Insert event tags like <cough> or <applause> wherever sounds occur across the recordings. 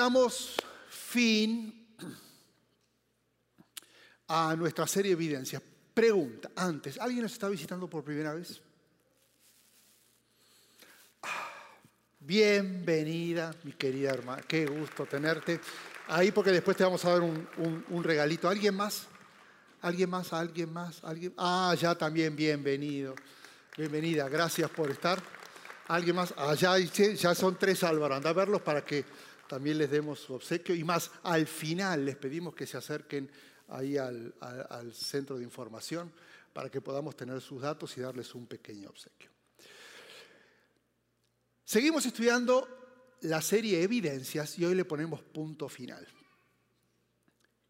damos fin a nuestra serie de evidencias. Pregunta, antes, ¿alguien nos está visitando por primera vez? Ah, bienvenida, mi querida hermana. Qué gusto tenerte ahí porque después te vamos a dar un, regalito. ¿Alguien más? ¿Alguien más? ¿Alguien más? ¿Alguien? Ah, ya también bienvenido. Bienvenida, gracias por estar. ¿Alguien más? Allá ya son tres Álvaro, anda a verlos para que también les demos su obsequio. Y más, al final les pedimos que se acerquen ahí al, centro de información para que podamos tener sus datos y darles un pequeño obsequio. Seguimos estudiando la serie Evidencias y hoy le ponemos punto final.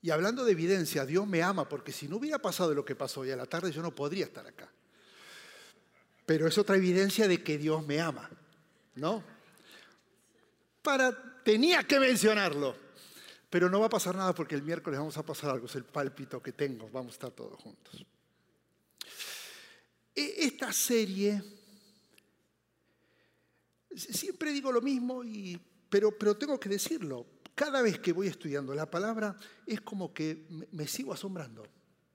Y hablando de evidencia, Dios me ama porque si no hubiera pasado lo que pasó hoy a la tarde, yo no podría estar acá. Pero es otra evidencia de que Dios me ama, ¿no? Para, tenía que mencionarlo. Pero no va a pasar nada porque el miércoles vamos a pasar algo, es el pálpito que tengo, vamos a estar todos juntos. E, esta serie, siempre digo lo mismo, y, pero, pero tengo que decirlo, cada vez que voy estudiando la palabra es como que me sigo asombrando.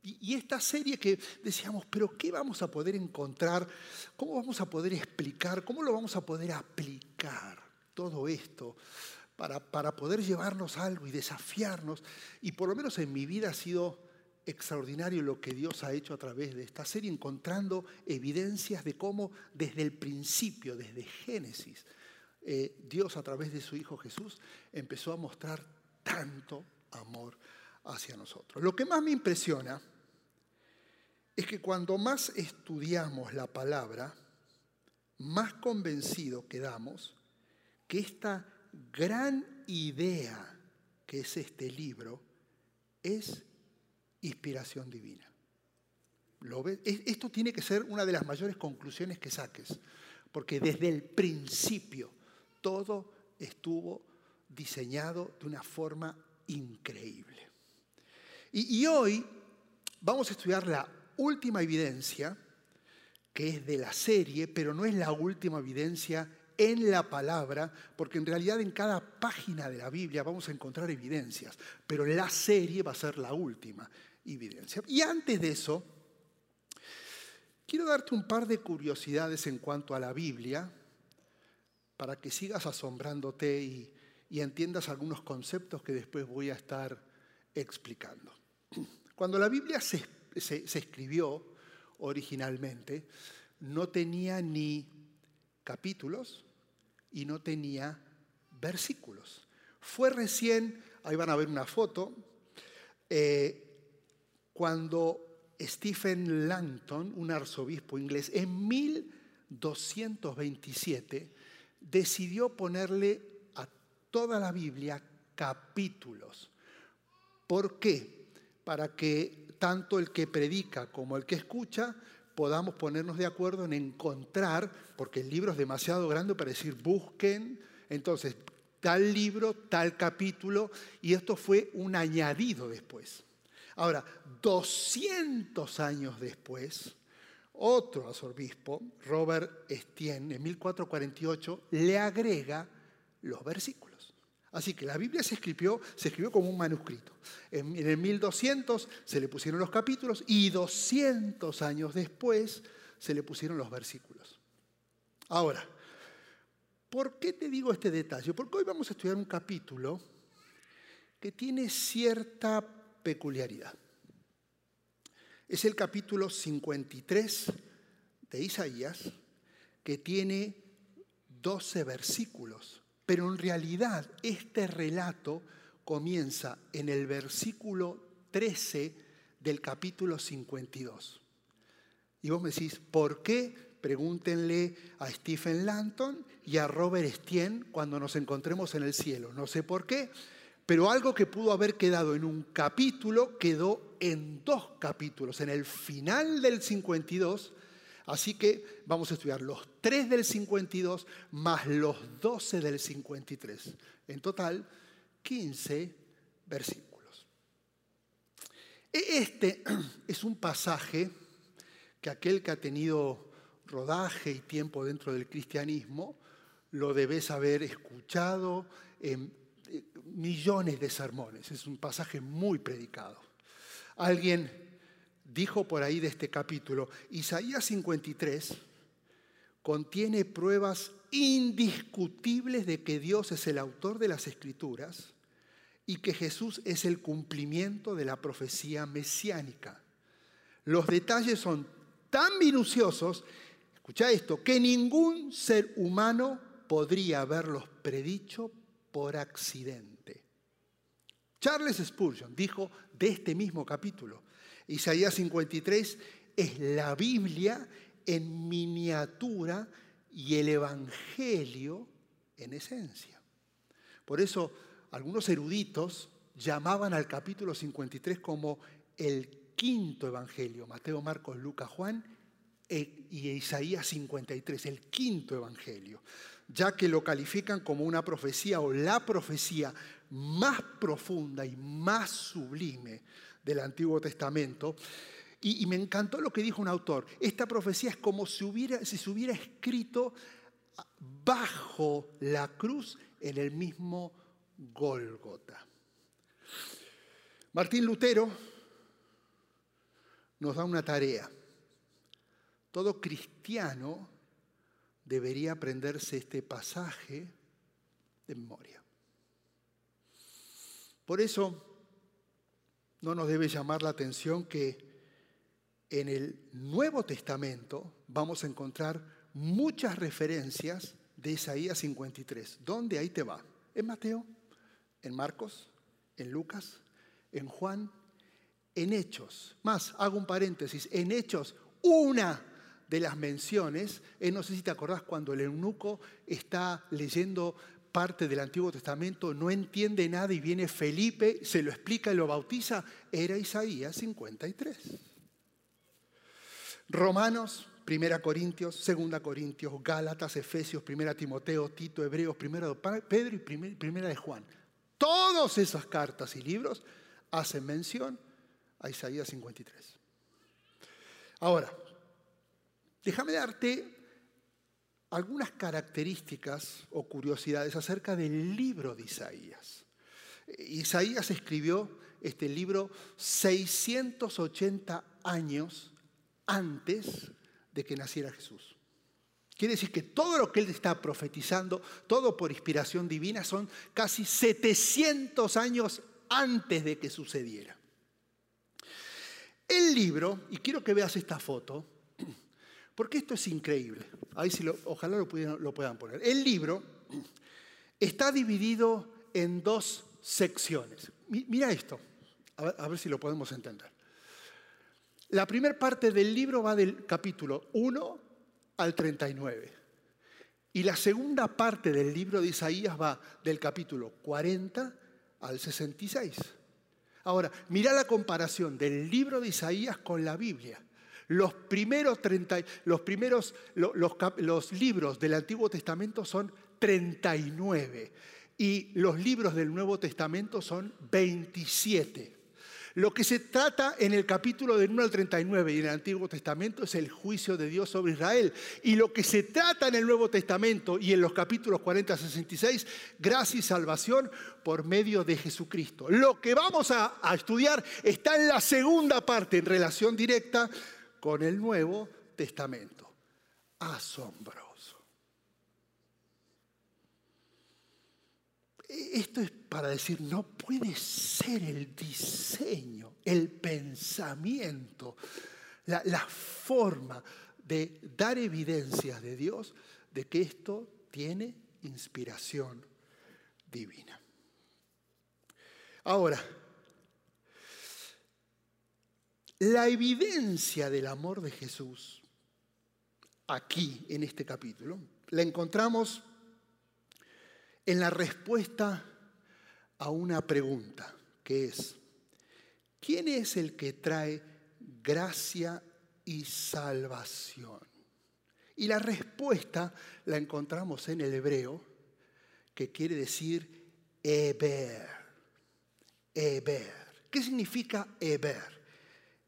Y, esta serie que decíamos, pero ¿qué vamos a poder encontrar? ¿Cómo vamos a poder explicar? ¿Cómo lo vamos a poder aplicar todo esto para, para poder llevarnos algo y desafiarnos? Y por lo menos en mi vida ha sido extraordinario lo que Dios ha hecho a través de esta serie, encontrando evidencias de cómo desde el principio, desde Génesis, eh, Dios a través de su Hijo Jesús empezó a mostrar tanto amor hacia nosotros. Lo que más me impresiona es que cuando más estudiamos la palabra, más convencido quedamos que esta gran idea que es este libro es inspiración divina. Esto tiene que ser una de las mayores conclusiones que saques, porque desde el principio todo estuvo diseñado de una forma increíble. Y hoy vamos a estudiar la última evidencia, que es de la serie, pero no es la última evidencia en la palabra, porque en realidad en cada página de la Biblia vamos a encontrar evidencias, pero la serie va a ser la última evidencia. Y antes de eso, quiero darte un par de curiosidades en cuanto a la Biblia, para que sigas asombrándote y, entiendas algunos conceptos que después voy a estar explicando. Cuando la Biblia se se, escribió originalmente, no tenía ni capítulos y no tenía versículos. Fue recién, ahí van a ver una foto, eh, cuando Stephen Langton, un arzobispo inglés, en 1227 decidió ponerle a toda la Biblia capítulos. ¿Por qué? Para que tanto el que predica como el que escucha podamos ponernos de acuerdo en encontrar, porque el libro es demasiado grande para decir busquen, entonces tal libro, tal capítulo, y esto fue un añadido después. Ahora, 200 años después, otro arzobispo, Robert Estienne, en 1448, le agrega los versículos. Así que la Biblia se escribió, se escribió como un manuscrito. En, el 1200 se le pusieron los capítulos y 200 años después se le pusieron los versículos. Ahora, ¿por qué te digo este detalle? Porque hoy vamos a estudiar un capítulo que tiene cierta peculiaridad. Es el capítulo 53 de Isaías, que tiene 12 versículos pero en realidad este relato comienza en el versículo 13 del capítulo 52. Y vos me decís, ¿por qué? Pregúntenle a Stephen Lanton y a Robert Estienne cuando nos encontremos en el cielo. No sé por qué, pero algo que pudo haber quedado en un capítulo quedó en dos capítulos. En el final del 52 Así que vamos a estudiar los 3 del 52 más los 12 del 53. En total, 15 versículos. E-, este <clears throat> es un pasaje que aquel que ha tenido rodaje y tiempo dentro del cristianismo lo debes haber escuchado en millones de sermones, es un pasaje muy predicado. Alguien dijo por ahí de este capítulo, Isaías 53 contiene pruebas indiscutibles de que Dios es el autor de las escrituras y que Jesús es el cumplimiento de la profecía mesiánica. Los detalles son tan minuciosos, escucha esto, que ningún ser humano podría haberlos predicho por accidente. Charles Spurgeon dijo de este mismo capítulo, Isaías 53 es la Biblia en miniatura y el Evangelio en esencia. Por eso algunos eruditos llamaban al capítulo 53 como el quinto Evangelio, Mateo, Marcos, Lucas, Juan e, y Isaías 53, el quinto Evangelio, ya que lo califican como una profecía o la profecía más profunda y más sublime del Antiguo Testamento. Y, me encantó lo que dijo un autor. Esta profecía es como si, hubiera, si se hubiera escrito bajo la cruz en el mismo Gólgota. Martín Lutero nos da una tarea. Todo cristiano debería aprenderse este pasaje de memoria. Por eso no nos debe llamar la atención que en el Nuevo Testamento vamos a encontrar muchas referencias de Isaías 53. ¿Dónde ahí te va? ¿En Mateo? ¿En Marcos? ¿En Lucas? ¿En Juan? En Hechos. Más, hago un paréntesis. En Hechos, una de las menciones, eh, no sé si te acordás cuando el eunuco está leyendo parte del Antiguo Testamento, no entiende nada y viene Felipe, se lo explica y lo bautiza, era Isaías 53. Romanos, 1 Corintios, 2 Corintios, Gálatas, Efesios, 1 Timoteo, Tito, Hebreos, 1 de Pedro y 1 de Juan. Todas esas cartas y libros hacen mención a Isaías 53. Ahora, déjame darte algunas características o curiosidades acerca del libro de Isaías. Isaías escribió este libro 680 años antes de que naciera Jesús. Quiere decir que todo lo que él está profetizando, todo por inspiración divina, son casi 700 años antes de que sucediera. El libro, y quiero que veas esta foto, porque esto es increíble. Ahí si ojalá lo, lo puedan poner. El libro está dividido en dos secciones. Mira esto, a ver, si lo podemos entender. La primera parte del libro va del capítulo 1 al 39. Y la segunda parte del libro de Isaías va del capítulo 40 al 66. Ahora, mira la comparación del libro de Isaías con la Biblia. Los primeros, 30, los, primeros los, libros del Antiguo Testamento son 39 y los libros del Nuevo Testamento son 27. Lo que se trata en el capítulo del 1 al 39 y en el Antiguo Testamento es el juicio de Dios sobre Israel. Y lo que se trata en el Nuevo Testamento y en los capítulos 40 a 66, gracia y salvación por medio de Jesucristo. Lo que vamos a, a estudiar está en la segunda parte en relación directa con el Nuevo Testamento. Asombroso. E-, esto es para decir, no puede ser el diseño, el pensamiento, la, la forma de dar evidencias de Dios de que esto tiene inspiración divina. Ahora, la evidencia del amor de Jesús, aquí en este capítulo, la encontramos en la respuesta a una pregunta, que es, ¿quién es el que trae gracia y salvación? Y la respuesta la encontramos en el hebreo, que quiere decir Eber. Eber. ¿Qué significa Eber?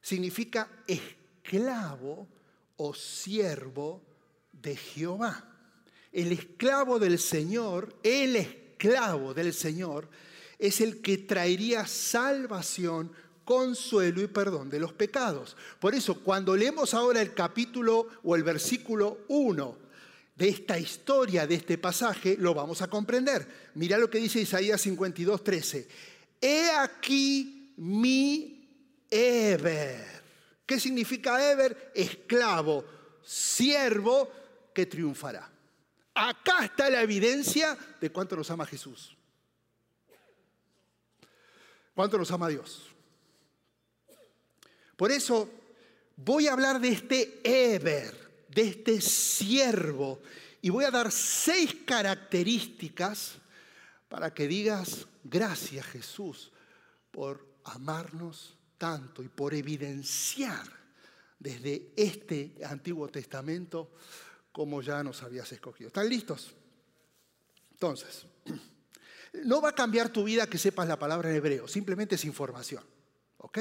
Significa esclavo o siervo de Jehová. El esclavo del Señor, el esclavo del Señor, es el que traería salvación, consuelo y perdón de los pecados. Por eso, cuando leemos ahora el capítulo o el versículo 1 de esta historia, de este pasaje, lo vamos a comprender. Mira lo que dice Isaías 52, 13. He aquí mi Eber. ¿Qué significa Eber? Esclavo, siervo que triunfará. Acá está la evidencia de cuánto nos ama Jesús. Cuánto nos ama Dios. Por eso voy a hablar de este Eber, de este siervo, y voy a dar seis características para que digas, gracias Jesús por amarnos tanto y por evidenciar desde este Antiguo Testamento como ya nos habías escogido. ¿Están listos? Entonces, <clears throat> no va a cambiar tu vida que sepas la palabra en hebreo, simplemente es información. ¿Ok?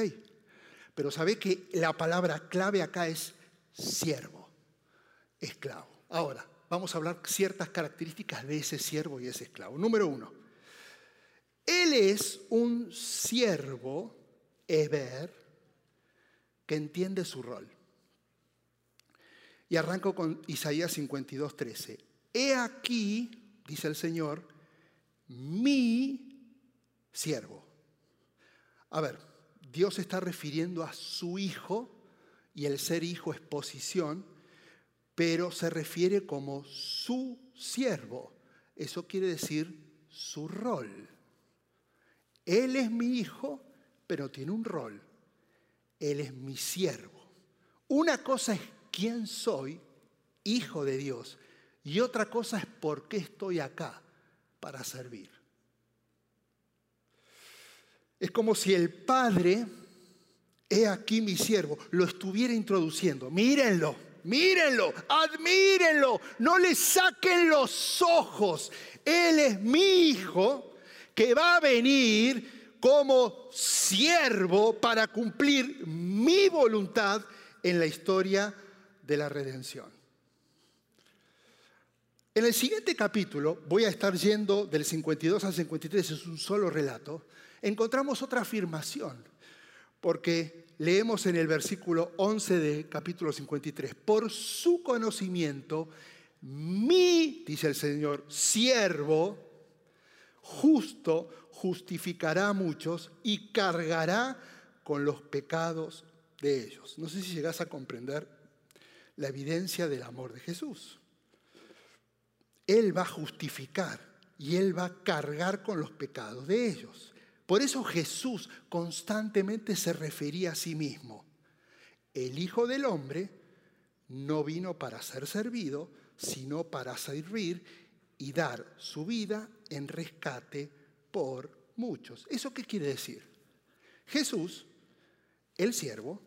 Pero sabe que la palabra clave acá es siervo, esclavo. Ahora, vamos a hablar ciertas características de ese siervo y ese esclavo. Número uno, él es un siervo, Eber, que entiende su rol. Y arranco con Isaías 52, 13. He aquí, dice el Señor, mi siervo. A ver, Dios está refiriendo a su hijo, y el ser hijo es posición, pero se refiere como su siervo. Eso quiere decir su rol. Él es mi hijo, pero tiene un rol. Él es mi siervo. Una cosa es quién soy, hijo de Dios, y otra cosa es por qué estoy acá, para servir. Es como si el Padre, he aquí mi siervo, lo estuviera introduciendo. Mírenlo, mírenlo, admírenlo, no le saquen los ojos. Él es mi hijo que va a venir como siervo para cumplir mi voluntad en la historia de la redención. En el siguiente capítulo, voy a estar yendo del 52 al 53, es un solo relato, encontramos otra afirmación, porque leemos en el versículo 11 de capítulo 53, por su conocimiento, mi, dice el Señor, siervo, justo, justificará a muchos y cargará con los pecados de ellos. No sé si llegas a comprender la evidencia del amor de Jesús. Él va a justificar y Él va a cargar con los pecados de ellos. Por eso Jesús constantemente se refería a sí mismo. El Hijo del Hombre no vino para ser servido, sino para servir y dar su vida en rescate por muchos. ¿Eso qué quiere decir? Jesús, el siervo,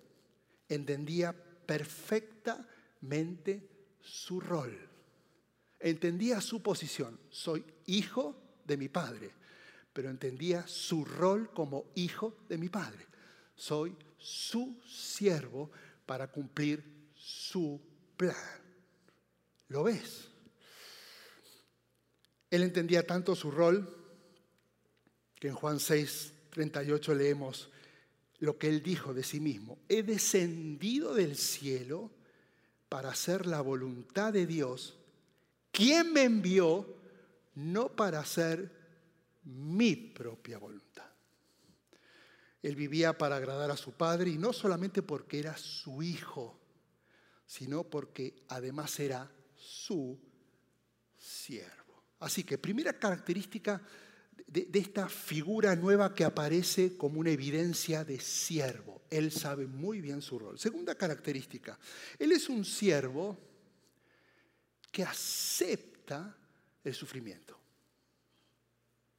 entendía perfectamente mente su rol. Entendía su posición. Soy hijo de mi padre, pero entendía su rol como hijo de mi padre. Soy su siervo para cumplir su plan. ¿Lo ves? Él entendía tanto su rol que en Juan 6, 38 leemos lo que él dijo de sí mismo. He descendido del cielo para hacer la voluntad de Dios, quien me envió, no para hacer mi propia voluntad. Él vivía para agradar a su padre y no solamente porque era su hijo, sino porque además era su siervo. Así que primera característica de, esta figura nueva que aparece como una evidencia de siervo. Él sabe muy bien su rol. Segunda característica, él es un siervo que acepta el sufrimiento.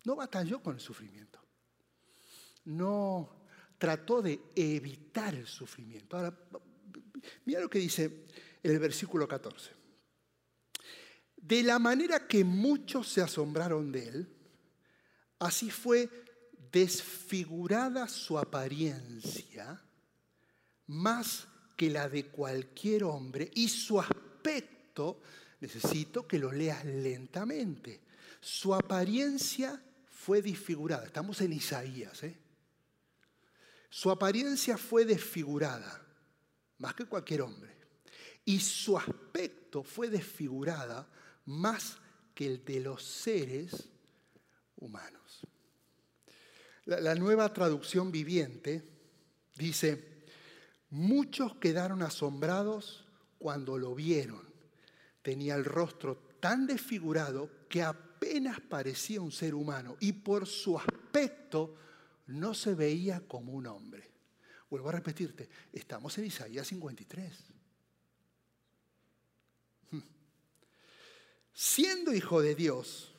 No batalló con el sufrimiento. No trató de evitar el sufrimiento. Ahora, mira lo que dice el versículo 14. De la manera que muchos se asombraron de él, Así fue desfigurada su apariencia más que la de cualquier hombre y su aspecto, necesito que lo leas lentamente, Su apariencia fue desfigurada. Estamos en Isaías. ¿eh? Su apariencia fue desfigurada, más que cualquier hombre. Y su aspecto fue desfigurada más que el de los seres humanos. La, nueva traducción viviente dice, muchos quedaron asombrados cuando lo vieron. Tenía el rostro tan desfigurado que apenas parecía un ser humano y por su aspecto no se veía como un hombre. Vuelvo a repetirte, estamos en Isaías 53. Hmm. Siendo hijo de Dios,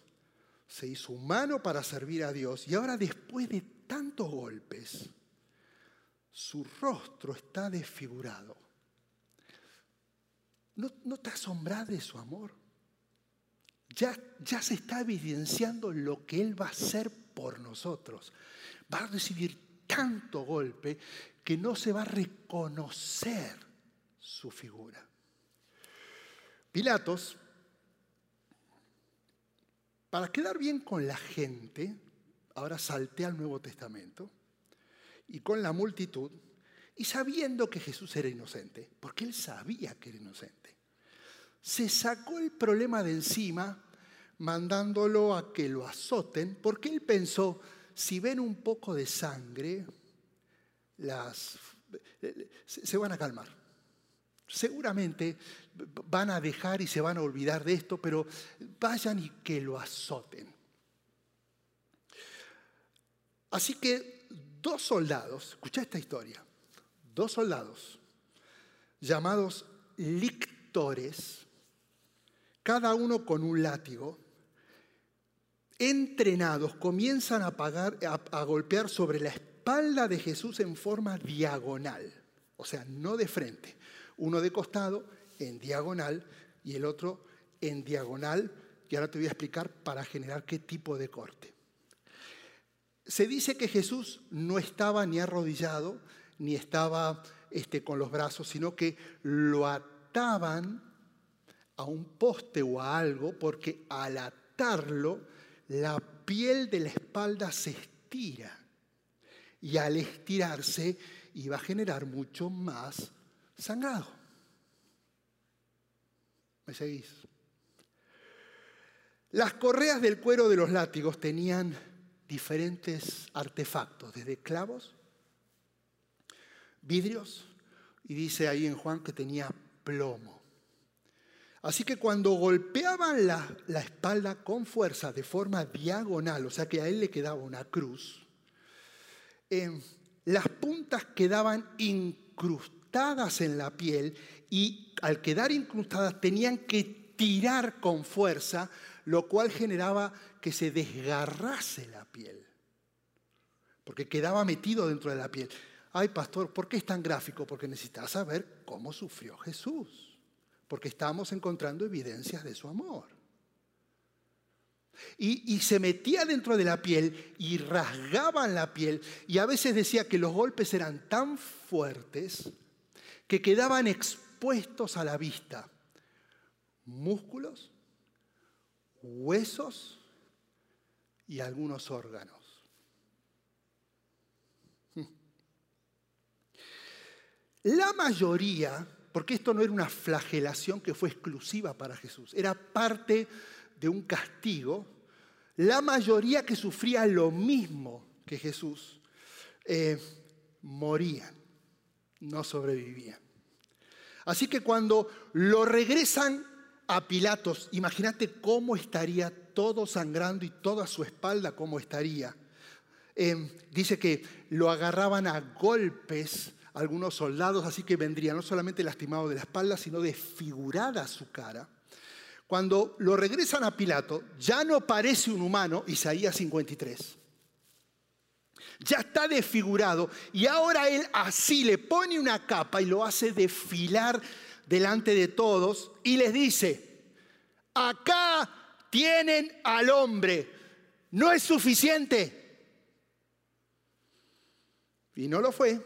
se hizo humano para servir a Dios y ahora después de tantos golpes, su rostro está desfigurado. ¿No, no te asombras de su amor? Ya, ya se está evidenciando lo que Él va a hacer por nosotros. Va a recibir tanto golpe que no se va a reconocer su figura. Pilatos para quedar bien con la gente, ahora salté al Nuevo Testamento, y con la multitud, y sabiendo que Jesús era inocente, porque él sabía que era inocente, se sacó el problema de encima mandándolo a que lo azoten, porque él pensó, si ven un poco de sangre, las, se van a calmar. Seguramente van a dejar y se van a olvidar de esto, pero vayan y que lo azoten. Así que dos soldados, escucha esta historia, dos soldados llamados lictores, cada uno con un látigo, entrenados, comienzan a, a golpear sobre la espalda de Jesús en forma diagonal, o sea, no de frente uno de costado, en diagonal, y el otro en diagonal, y ahora te voy a explicar para generar qué tipo de corte. Se dice que Jesús no estaba ni arrodillado, ni estaba este, con los brazos, sino que lo ataban a un poste o a algo, porque al atarlo, la piel de la espalda se estira. Y al estirarse, iba a generar mucho más sangrado. ¿Me seguís? Las correas del cuero de los látigos tenían diferentes artefactos, desde clavos, vidrios, y dice ahí en Juan que tenía plomo. Así que cuando golpeaban la, espalda con fuerza de forma diagonal, o sea que a él le quedaba una cruz, eh, las puntas quedaban incrustadas en la piel y al quedar incrustadas tenían que tirar con fuerza, lo cual generaba que se desgarrase la piel, porque quedaba metido dentro de la piel. Ay, pastor, ¿por qué es tan gráfico? Porque necesitas saber cómo sufrió Jesús, porque estamos encontrando evidencias de su amor. Y, y, se metía dentro de la piel y rasgaban la piel. Y a veces decía que los golpes eran tan fuertes que quedaban expuestos a la vista. Músculos, huesos y algunos órganos. La mayoría, porque esto no era una flagelación que fue exclusiva para Jesús, era parte de un castigo, la mayoría que sufría lo mismo que Jesús eh, morían, no sobrevivían. Así que cuando lo regresan a Pilatos, imagínate cómo estaría todo sangrando y toda su espalda cómo estaría. Em, dice que lo agarraban a golpes algunos soldados, así que vendría no solamente lastimado de la espalda, sino desfigurada su cara. Cuando lo regresan a Pilato, ya no parece un humano, Isaías 53 ya está desfigurado y ahora él así le pone una capa y lo hace desfilar delante de todos y les dice, acá tienen al hombre, no es suficiente. Y no lo fue,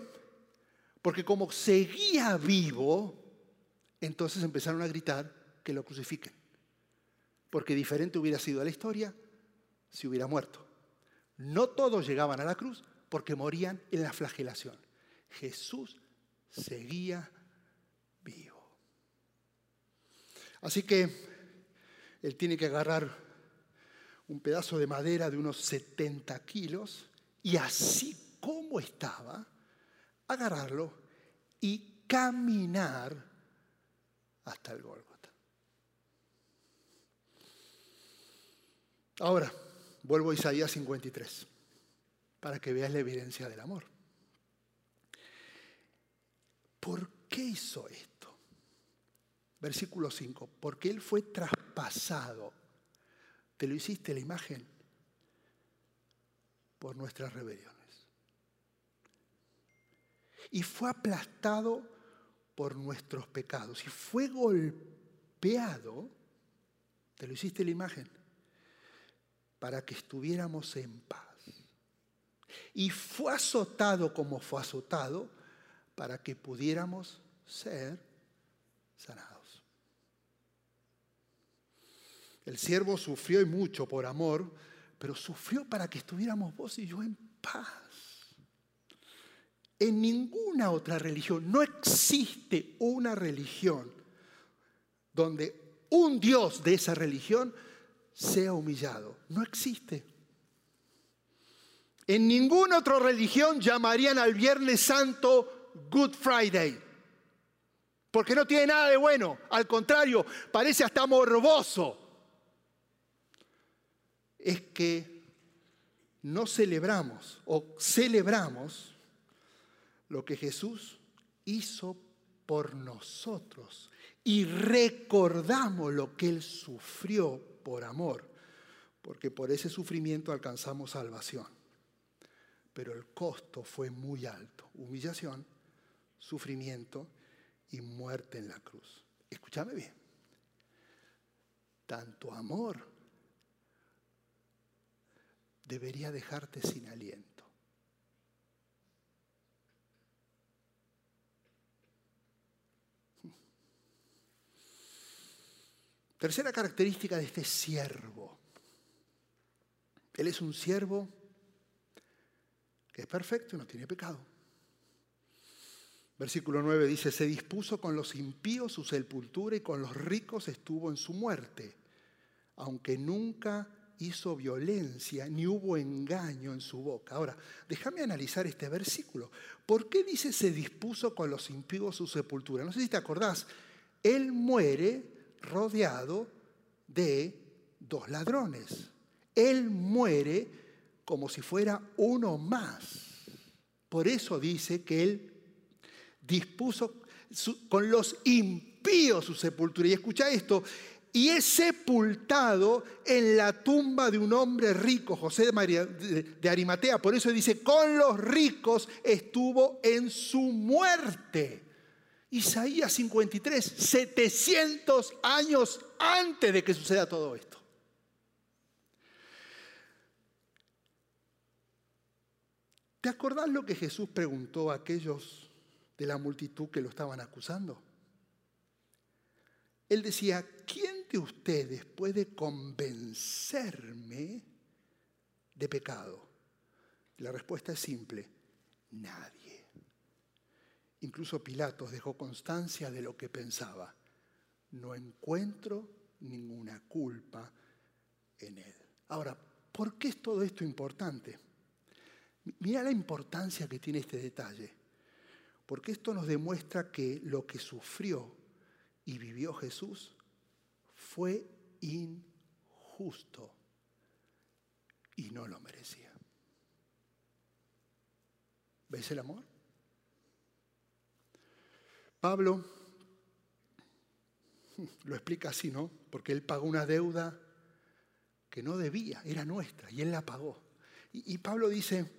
porque como seguía vivo, entonces empezaron a gritar que lo crucifiquen, porque diferente hubiera sido la historia si hubiera muerto. No todos llegaban a la cruz porque morían en la flagelación. Jesús seguía vivo. Así que él tiene que agarrar un pedazo de madera de unos 70 kilos y así como estaba, agarrarlo y caminar hasta el Gólgota. Ahora, vuelvo a Isaías 53 para que veas la evidencia del amor. ¿Por qué hizo esto? Versículo 5, porque Él fue traspasado. ¿Te lo hiciste la imagen? Por nuestras rebeliones. Y fue aplastado por nuestros pecados. Y fue golpeado. ¿Te lo hiciste la imagen? Para que estuviéramos en paz y fue azotado como fue azotado para que pudiéramos ser sanados. El siervo sufrió y mucho por amor, pero sufrió para que estuviéramos vos y yo en paz. En ninguna otra religión, no existe una religión donde un Dios de esa religión sea humillado. No existe. En ninguna otra religión llamarían al Viernes Santo Good Friday. Porque no tiene nada de bueno. Al contrario, parece hasta morboso. Es que no celebramos o celebramos lo que Jesús hizo por nosotros y recordamos lo que Él sufrió por amor, porque por ese sufrimiento alcanzamos salvación pero el costo fue muy alto. Humillación, sufrimiento y muerte en la cruz. Escúchame bien. Tanto amor debería dejarte sin aliento. Tercera característica de este siervo. Él es un siervo que es perfecto y no tiene pecado. Versículo 9 dice, se dispuso con los impíos su sepultura y con los ricos estuvo en su muerte, aunque nunca hizo violencia ni hubo engaño en su boca. Ahora, déjame analizar este versículo. ¿Por qué dice se dispuso con los impíos su sepultura? No sé si te acordás, él muere rodeado de dos ladrones. Él muere como si fuera uno más. Por eso dice que él dispuso con los impíos su sepultura. Y escucha esto, y es sepultado en la tumba de un hombre rico, José de, María, de, Arimatea. Por eso dice, con los ricos estuvo en su muerte. Isaías 53, 700 años antes de que suceda todo esto. ¿Te acordás lo que Jesús preguntó a aquellos de la multitud que lo estaban acusando? Él decía, ¿quién de ustedes puede convencerme de pecado? La respuesta es simple, nadie. Incluso Pilatos dejó constancia de lo que pensaba. No encuentro ninguna culpa en él. Ahora, ¿por qué es todo esto importante? Mira la importancia que tiene este detalle, porque esto nos demuestra que lo que sufrió y vivió Jesús fue injusto y no lo merecía. ¿Ves el amor? Pablo lo explica así, ¿no? Porque él pagó una deuda que no debía, era nuestra, y él la pagó. Y, Pablo dice,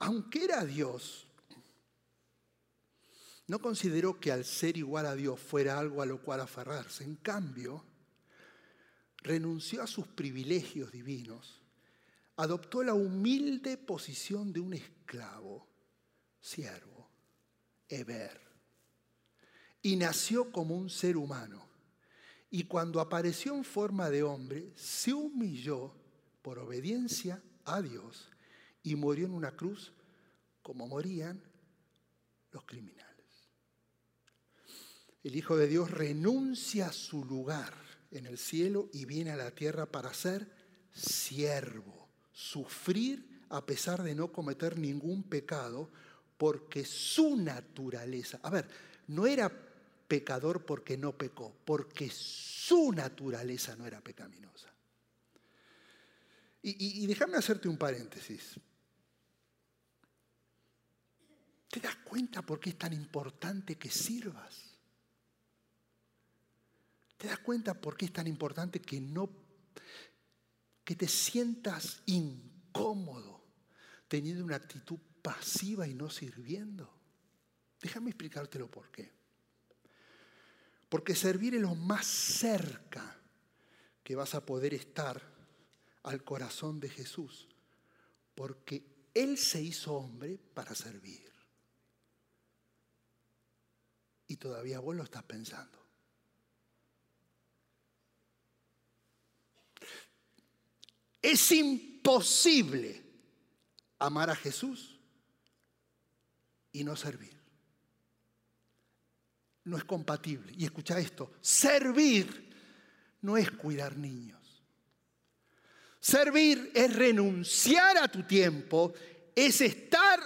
aunque era Dios, no consideró que al ser igual a Dios fuera algo a lo cual aferrarse. En cambio, renunció a sus privilegios divinos, adoptó la humilde posición de un esclavo, siervo, Eber, y nació como un ser humano. Y cuando apareció en forma de hombre, se humilló por obediencia a Dios y murió en una cruz como morían los criminales. El Hijo de Dios renuncia a su lugar en el cielo y viene a la tierra para ser siervo, sufrir a pesar de no cometer ningún pecado, porque su naturaleza, a ver, no era pecador porque no pecó, porque su naturaleza no era pecaminosa. Y, déjame hacerte un paréntesis. ¿Te das cuenta por qué es tan importante que sirvas? ¿Te das cuenta por qué es tan importante que no que te sientas incómodo teniendo una actitud pasiva y no sirviendo? Déjame explicártelo por qué. Porque servir es lo más cerca que vas a poder estar al corazón de Jesús. Porque Él se hizo hombre para servir. Y todavía vos lo estás pensando. Es imposible amar a Jesús y no servir no es compatible. Y escucha esto, servir no es cuidar niños. Servir es renunciar a tu tiempo, es estar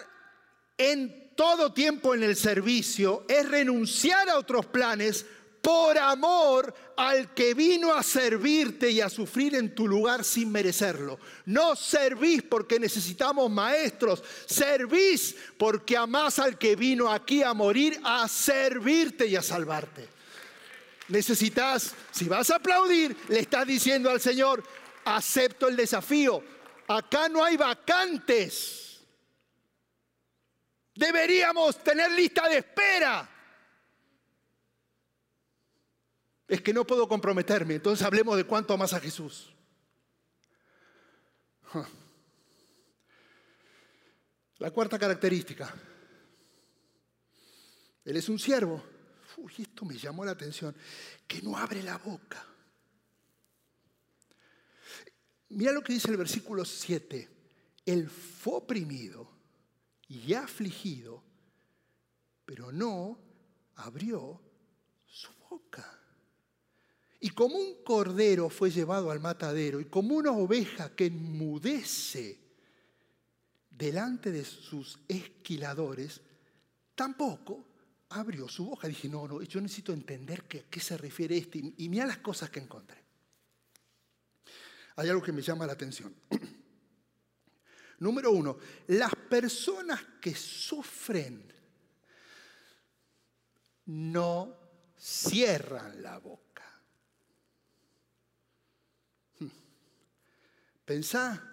en todo tiempo en el servicio, es renunciar a otros planes por amor al que vino a servirte y a sufrir en tu lugar sin merecerlo. No servís porque necesitamos maestros, servís porque amás al que vino aquí a morir, a servirte y a salvarte. Necesitas, si vas a aplaudir, le estás diciendo al Señor, acepto el desafío. Acá no hay vacantes. Deberíamos tener lista de espera. Es que no puedo comprometerme. Entonces hablemos de cuánto amas a Jesús. La cuarta característica. Él es un siervo. Uy, esto me llamó la atención. Que no abre la boca. Mira lo que dice el versículo 7. Él fue oprimido y afligido, pero no abrió su boca. Y como un cordero fue llevado al matadero y como una oveja que enmudece delante de sus esquiladores, tampoco abrió su boca. Dije, no, no, yo necesito entender qué, qué se refiere este. Y mira las cosas que encontré. Hay algo que me llama la atención. <clears throat> Número uno, las personas que sufren no cierran la boca. Pensá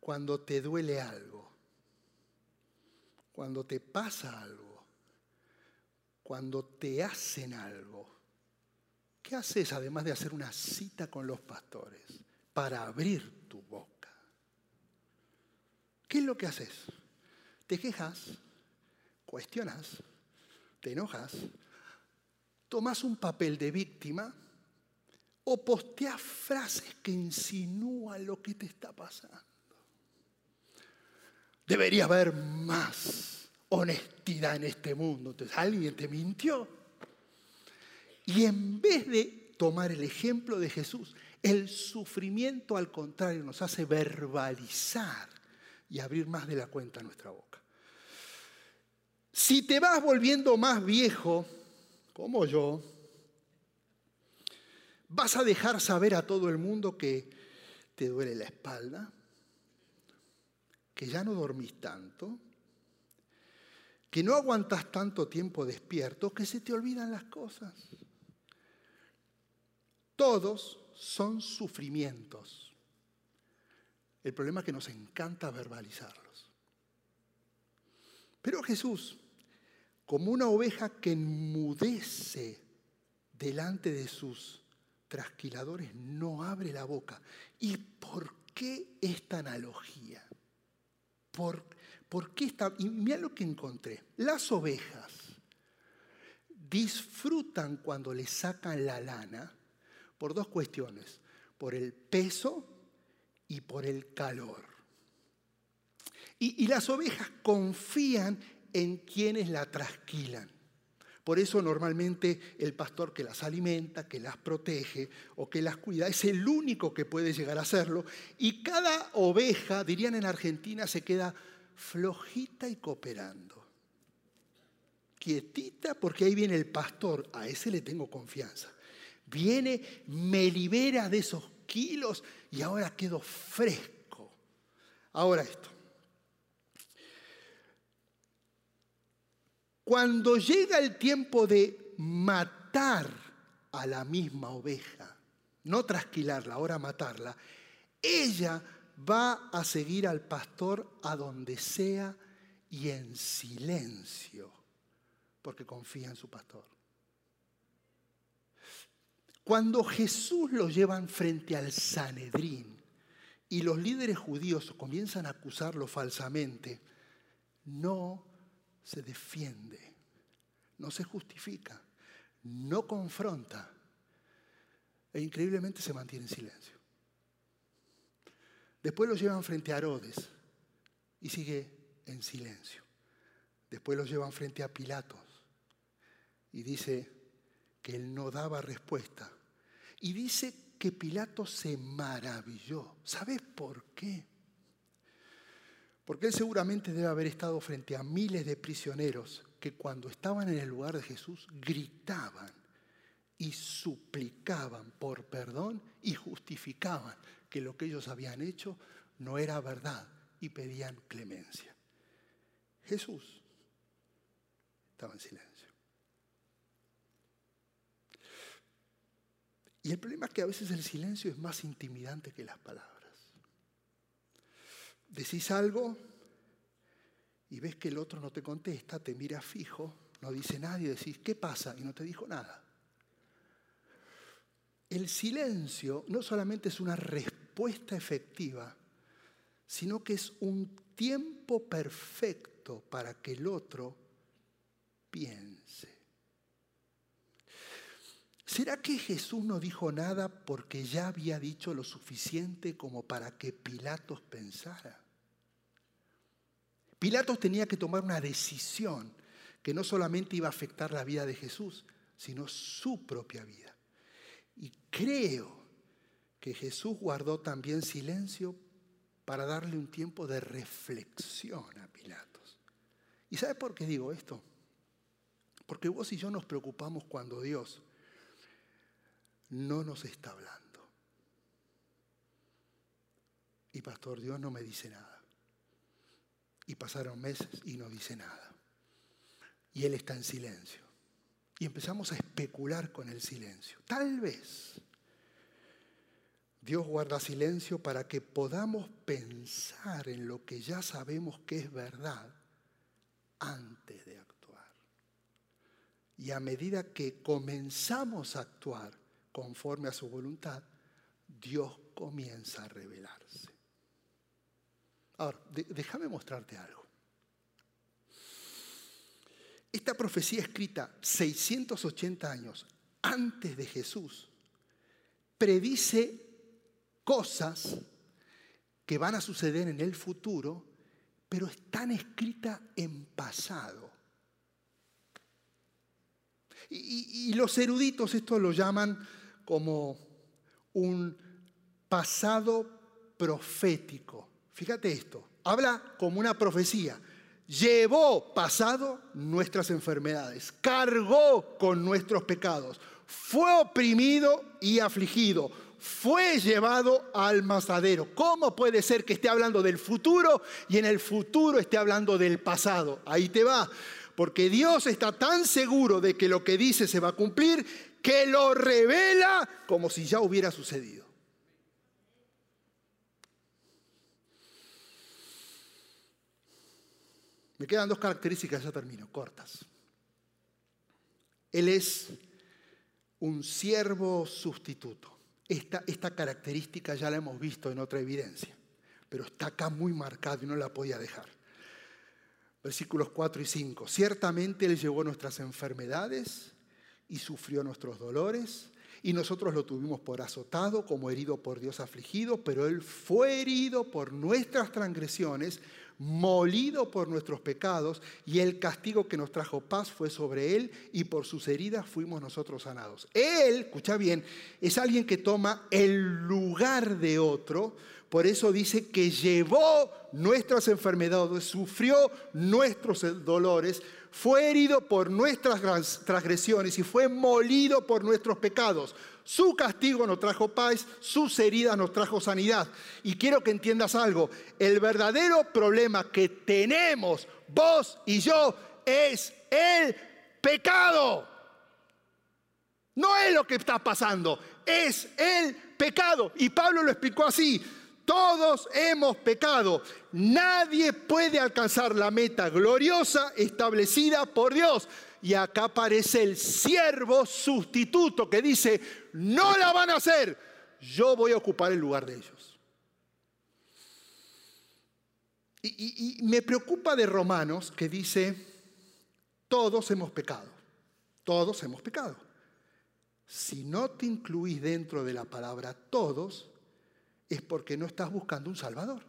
cuando te duele algo, cuando te pasa algo, cuando te hacen algo. ¿Qué haces además de hacer una cita con los pastores para abrir tu boca? ¿Qué es lo que haces? Te quejas, cuestionas, te enojas, tomas un papel de víctima o posteas frases que insinúan lo que te está pasando. Debería haber más honestidad en este mundo. Entonces, alguien te mintió. Y en vez de tomar el ejemplo de Jesús, el sufrimiento al contrario nos hace verbalizar y abrir más de la cuenta nuestra boca. Si te vas volviendo más viejo, como yo, ¿Vas a dejar saber a todo el mundo que te duele la espalda? ¿Que ya no dormís tanto? ¿Que no aguantas tanto tiempo despierto? ¿Que se te olvidan las cosas? Todos son sufrimientos. El problema es que nos encanta verbalizarlos. Pero Jesús, como una oveja que enmudece delante de sus trasquiladores no abre la boca. ¿Y por qué esta analogía? ¿Por, por qué esta? Y mira lo que encontré. Las ovejas disfrutan cuando le sacan la lana por dos cuestiones. Por el peso y por el calor. Y, y las ovejas confían en quienes la trasquilan. Por eso normalmente el pastor que las alimenta, que las protege o que las cuida, es el único que puede llegar a hacerlo. Y cada oveja, dirían en Argentina, se queda flojita y cooperando. Quietita porque ahí viene el pastor, a ese le tengo confianza. Viene, me libera de esos kilos y ahora quedo fresco. Ahora esto. Cuando llega el tiempo de matar a la misma oveja, no trasquilarla, ahora matarla, ella va a seguir al pastor a donde sea y en silencio, porque confía en su pastor. Cuando Jesús lo llevan frente al Sanedrín y los líderes judíos comienzan a acusarlo falsamente, no se defiende, no se justifica, no confronta e increíblemente se mantiene en silencio. Después lo llevan frente a Herodes y sigue en silencio. Después lo llevan frente a Pilatos y dice que él no daba respuesta. Y dice que Pilatos se maravilló. ¿Sabes por qué? Porque él seguramente debe haber estado frente a miles de prisioneros que cuando estaban en el lugar de Jesús gritaban y suplicaban por perdón y justificaban que lo que ellos habían hecho no era verdad y pedían clemencia. Jesús estaba en silencio. Y el problema es que a veces el silencio es más intimidante que las palabras decís algo y ves que el otro no te contesta, te mira fijo, no dice nadie, decís, ¿qué pasa? Y no te dijo nada. El silencio no solamente es una respuesta efectiva, sino que es un tiempo perfecto para que el otro piense. ¿Será que Jesús no dijo nada porque ya había dicho lo suficiente como para que Pilatos pensara? Pilatos tenía que tomar una decisión que no solamente iba a afectar la vida de Jesús, sino su propia vida. Y creo que Jesús guardó también silencio para darle un tiempo de reflexión a Pilatos. ¿Y sabe por qué digo esto? Porque vos y yo nos preocupamos cuando Dios no nos está hablando. Y pastor, Dios no me dice nada. Y pasaron meses y no dice nada. Y él está en silencio. Y empezamos a especular con el silencio. Tal vez Dios guarda silencio para que podamos pensar en lo que ya sabemos que es verdad antes de actuar. Y a medida que comenzamos a actuar conforme a su voluntad, Dios comienza a revelarse. Ahora, déjame mostrarte algo. Esta profecía escrita 680 años antes de Jesús predice cosas que van a suceder en el futuro, pero están escritas en pasado. Y, y, los eruditos esto lo llaman como un pasado profético. Fíjate esto, habla como una profecía. Llevó pasado nuestras enfermedades, cargó con nuestros pecados, fue oprimido y afligido, fue llevado al masadero. ¿Cómo puede ser que esté hablando del futuro y en el futuro esté hablando del pasado? Ahí te va. Porque Dios está tan seguro de que lo que dice se va a cumplir que lo revela como si ya hubiera sucedido. Me quedan dos características, ya termino, cortas. Él es un siervo sustituto. Esta, esta característica ya la hemos visto en otra evidencia, pero está acá muy marcado y no la podía dejar. Versículos 4 y 5. Ciertamente Él llevó nuestras enfermedades y sufrió nuestros dolores, Y nosotros lo tuvimos por azotado, como herido por Dios afligido, pero Él fue herido por nuestras transgresiones, molido por nuestros pecados, y el castigo que nos trajo paz fue sobre Él, y por sus heridas fuimos nosotros sanados. Él, escucha bien, es alguien que toma el lugar de otro, por eso dice que llevó nuestras enfermedades, sufrió nuestros dolores, fue herido por nuestras transgresiones y fue molido por nuestros pecados. Su castigo nos trajo paz, sus heridas nos trajo sanidad. Y quiero que entiendas algo, el verdadero problema que tenemos vos y yo es el pecado. No es lo que está pasando, es el pecado. Y Pablo lo explicó así. Todos hemos pecado. Nadie puede alcanzar la meta gloriosa establecida por Dios. Y acá aparece el siervo sustituto que dice, no la van a hacer, yo voy a ocupar el lugar de ellos. Y, me preocupa de Romanos que dice, todos hemos pecado, todos hemos pecado. Si no te incluís dentro de la palabra todos, es porque no estás buscando un Salvador.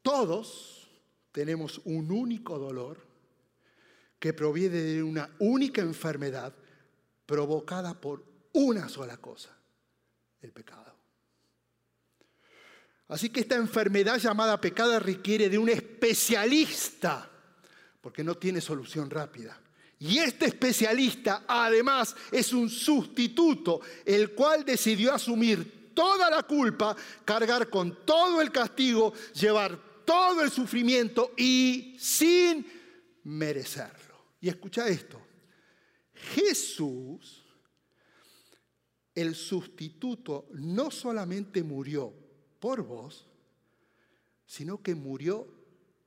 Todos tenemos un único dolor que proviene de una única enfermedad provocada por una sola cosa, el pecado. Así que esta enfermedad llamada pecado requiere de un especialista, porque no tiene solución rápida. Y este especialista además es un sustituto, el cual decidió asumir toda la culpa, cargar con todo el castigo, llevar todo el sufrimiento y sin merecerlo. Y escucha esto, Jesús, el sustituto, no solamente murió por vos, sino que murió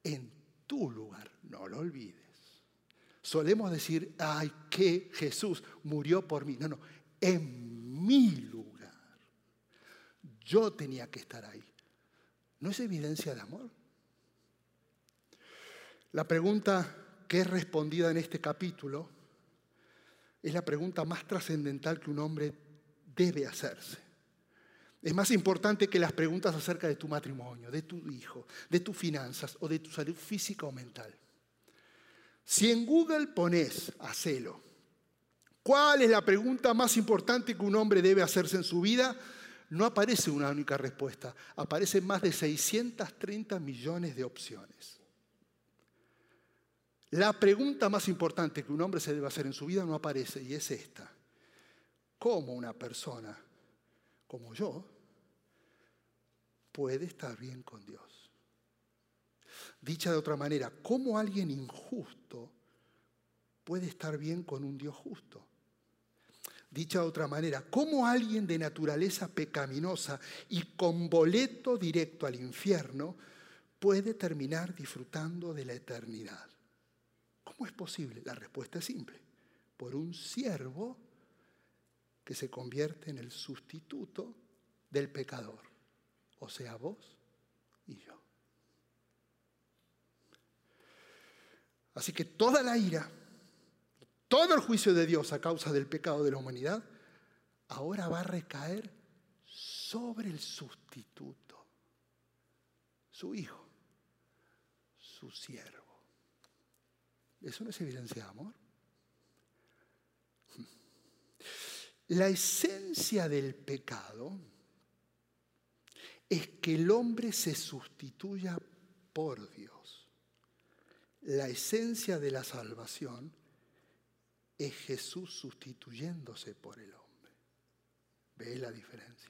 en tu lugar, no lo olvides. Solemos decir, ay, que Jesús murió por mí. No, no, en mi lugar. Yo tenía que estar ahí. ¿No es evidencia de amor? La pregunta que es respondida en este capítulo es la pregunta más trascendental que un hombre debe hacerse. Es más importante que las preguntas acerca de tu matrimonio, de tu hijo, de tus finanzas o de tu salud física o mental. Si en Google pones, hacelo, ¿cuál es la pregunta más importante que un hombre debe hacerse en su vida? No aparece una única respuesta, aparecen más de 630 millones de opciones. La pregunta más importante que un hombre se debe hacer en su vida no aparece y es esta. ¿Cómo una persona como yo puede estar bien con Dios? Dicha de otra manera, ¿cómo alguien injusto puede estar bien con un Dios justo? Dicha de otra manera, ¿cómo alguien de naturaleza pecaminosa y con boleto directo al infierno puede terminar disfrutando de la eternidad? ¿Cómo es posible? La respuesta es simple. Por un siervo que se convierte en el sustituto del pecador, o sea, vos y yo. Así que toda la ira, todo el juicio de Dios a causa del pecado de la humanidad, ahora va a recaer sobre el sustituto, su hijo, su siervo. ¿Eso no es evidencia de amor? La esencia del pecado es que el hombre se sustituya por Dios la esencia de la salvación es Jesús sustituyéndose por el hombre. ¿Ve la diferencia?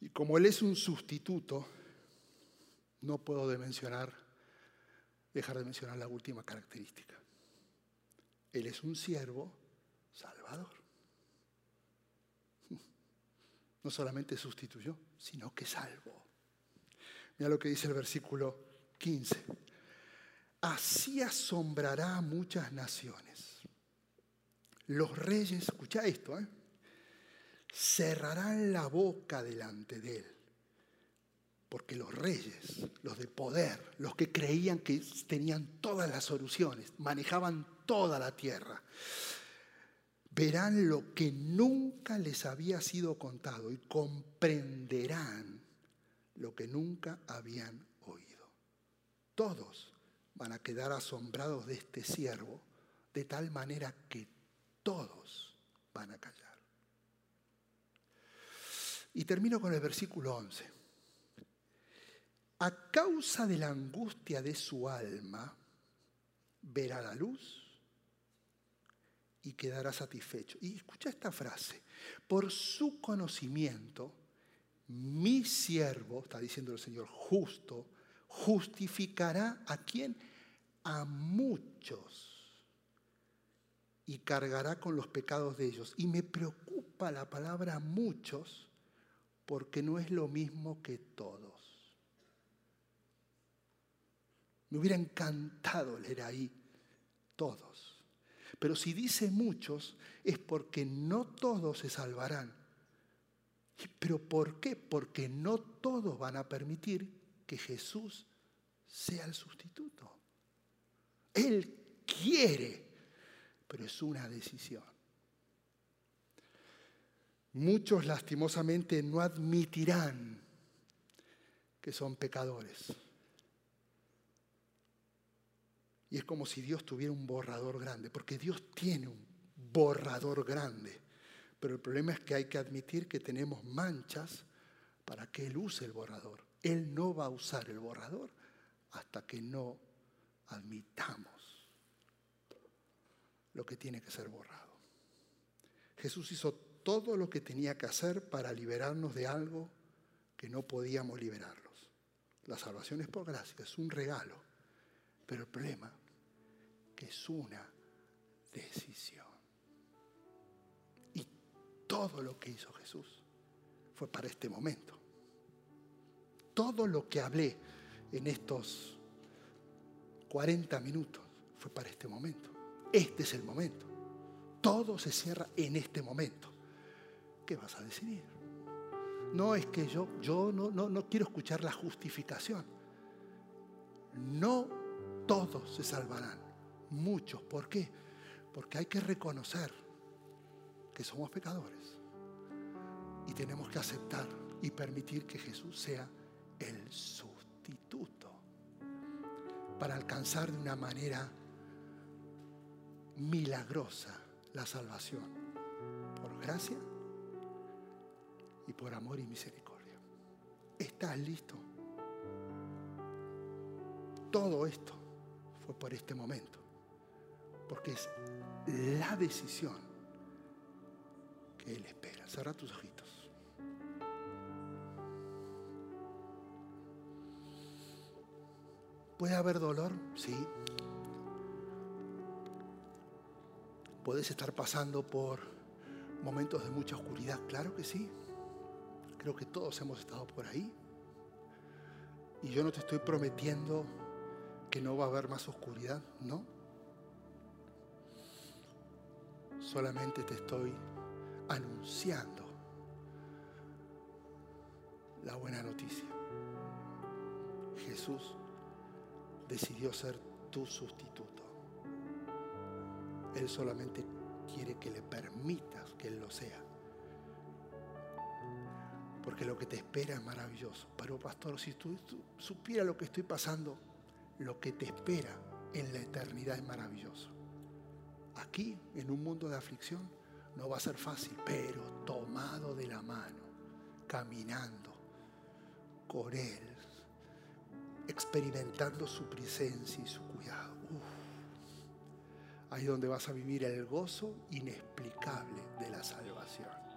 Y como Él es un sustituto, no puedo de mencionar, dejar de mencionar la última característica. Él es un siervo salvador. <laughs> No solamente sustituyó, sino que salvó. Mira lo que dice el versículo 15. Así asombrará a muchas naciones. Los reyes, escucha esto, ¿eh? cerrarán la boca delante de él. Porque los reyes, los de poder, los que creían que tenían todas las soluciones, manejaban toda la tierra, verán lo que nunca les había sido contado y comprenderán lo que nunca habían oído. Todos van a quedar asombrados de este siervo, de tal manera que todos van a callar. Y termino con el versículo 11. A causa de la angustia de su alma, verá la luz y quedará satisfecho. Y escucha esta frase, por su conocimiento, mi siervo, está diciendo el Señor, justo, justificará a quién? A muchos y cargará con los pecados de ellos. Y me preocupa la palabra muchos porque no es lo mismo que todos. Me hubiera encantado leer ahí todos. Pero si dice muchos es porque no todos se salvarán. ¿Pero por qué? Porque no todos van a permitir que Jesús sea el sustituto. Él quiere, pero es una decisión. Muchos lastimosamente no admitirán que son pecadores. Y es como si Dios tuviera un borrador grande, porque Dios tiene un borrador grande. Pero el problema es que hay que admitir que tenemos manchas para que Él use el borrador. Él no va a usar el borrador hasta que no admitamos lo que tiene que ser borrado. Jesús hizo todo lo que tenía que hacer para liberarnos de algo que no podíamos liberarlos. La salvación es por gracia, es un regalo, pero el problema que es una decisión. Y todo lo que hizo Jesús fue para este momento. Todo lo que hablé en estos 40 minutos fue para este momento. Este es el momento. Todo se cierra en este momento. ¿qué vas a decidir? No es que yo, yo no, no, no quiero escuchar la justificación. No todos se salvarán, muchos. ¿Por qué? Porque hay que reconocer que somos pecadores y tenemos que aceptar y permitir que Jesús sea el sustituto para alcanzar de una manera milagrosa la salvación. Por gracia y por amor y misericordia. ¿Estás listo? Todo esto fue por este momento, porque es la decisión que Él espera. Cerra tus ojitos. ¿Puede haber dolor? Sí. ¿Puedes estar pasando por momentos de mucha oscuridad? Claro que sí. Creo que todos hemos estado por ahí. Y yo no te estoy prometiendo que no va a haber más oscuridad, no. Solamente te estoy anunciando la buena noticia. Jesús decidió ser tu sustituto. Él solamente quiere que le permitas que Él lo sea porque lo que te espera es maravilloso. Pero pastor, si tú, supieras lo que estoy pasando, lo que te espera en la eternidad es maravilloso. Aquí, en un mundo de aflicción, no va a ser fácil, pero tomado de la mano, caminando con Él, experimentando su presencia y su cuidado. Ahí donde vas a vivir el gozo inexplicable de la salvación.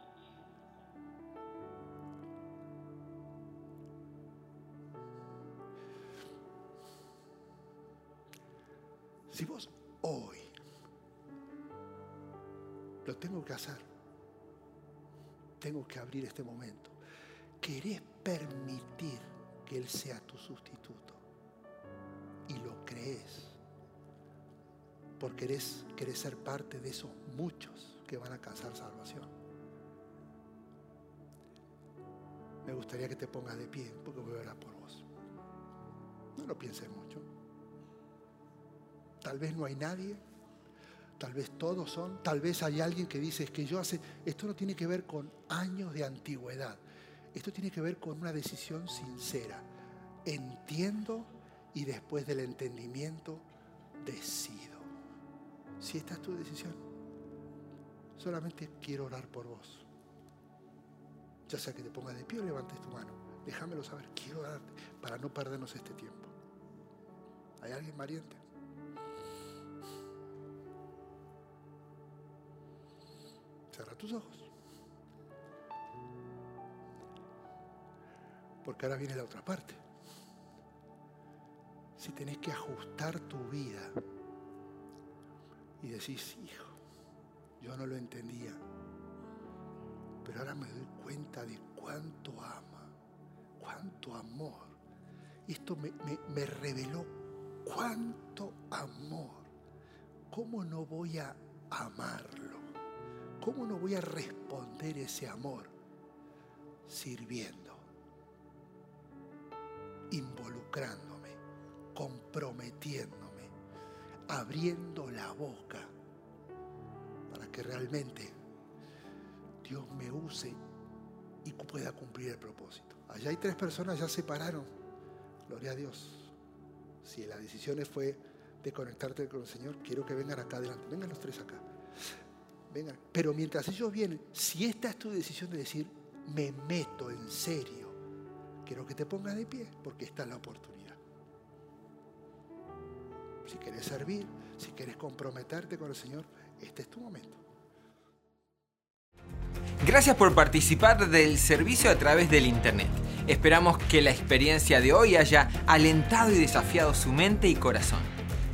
Lo tengo que abrir este momento, querés permitir que Él sea tu sustituto y lo crees, porque querés, querés ser parte de esos muchos que van a alcanzar salvación. me gustaría que te pongas de pie porque voy a orar por vos. No lo pienses mucho. Tal vez no hay nadie, tal vez todos son, tal vez hay alguien que dice es que yo hace, esto no tiene que ver con años de antigüedad, esto tiene que ver con una decisión sincera. Entiendo y después del entendimiento decido. Si esta es tu decisión, solamente quiero orar por vos. Ya sea que te pongas de pie o levantes tu mano. Déjamelo saber. Quiero darte para no perdernos este tiempo. ¿Hay alguien valiente? Cierra tus ojos. Porque ahora viene la otra parte. Si tenés que ajustar tu vida y decís, hijo, yo no lo entendía, pero ahora me doy cuenta de cuánto ama, cuánto amor. Esto me, me reveló cuánto amor. ¿Cómo no voy a amarlo? ¿Cómo no voy a responder ese amor? Sirviendo, involucrándome, comprometiéndome, abriendo la boca para que realmente Dios me use y pueda cumplir el propósito. Allá hay tres personas, ya se pararon. Gloria a Dios. Si la decisión fue de conectarte con el Señor, quiero que vengan acá adelante. Vengan los tres acá. Pero mientras ellos vienen, si esta es tu decisión de decir, me meto en serio, quiero que te pongas de pie, porque esta es la oportunidad. Si quieres servir, si quieres comprometerte con el Señor, este es tu momento. Gracias por participar del servicio a través del Internet. Esperamos que la experiencia de hoy haya alentado y desafiado su mente y corazón.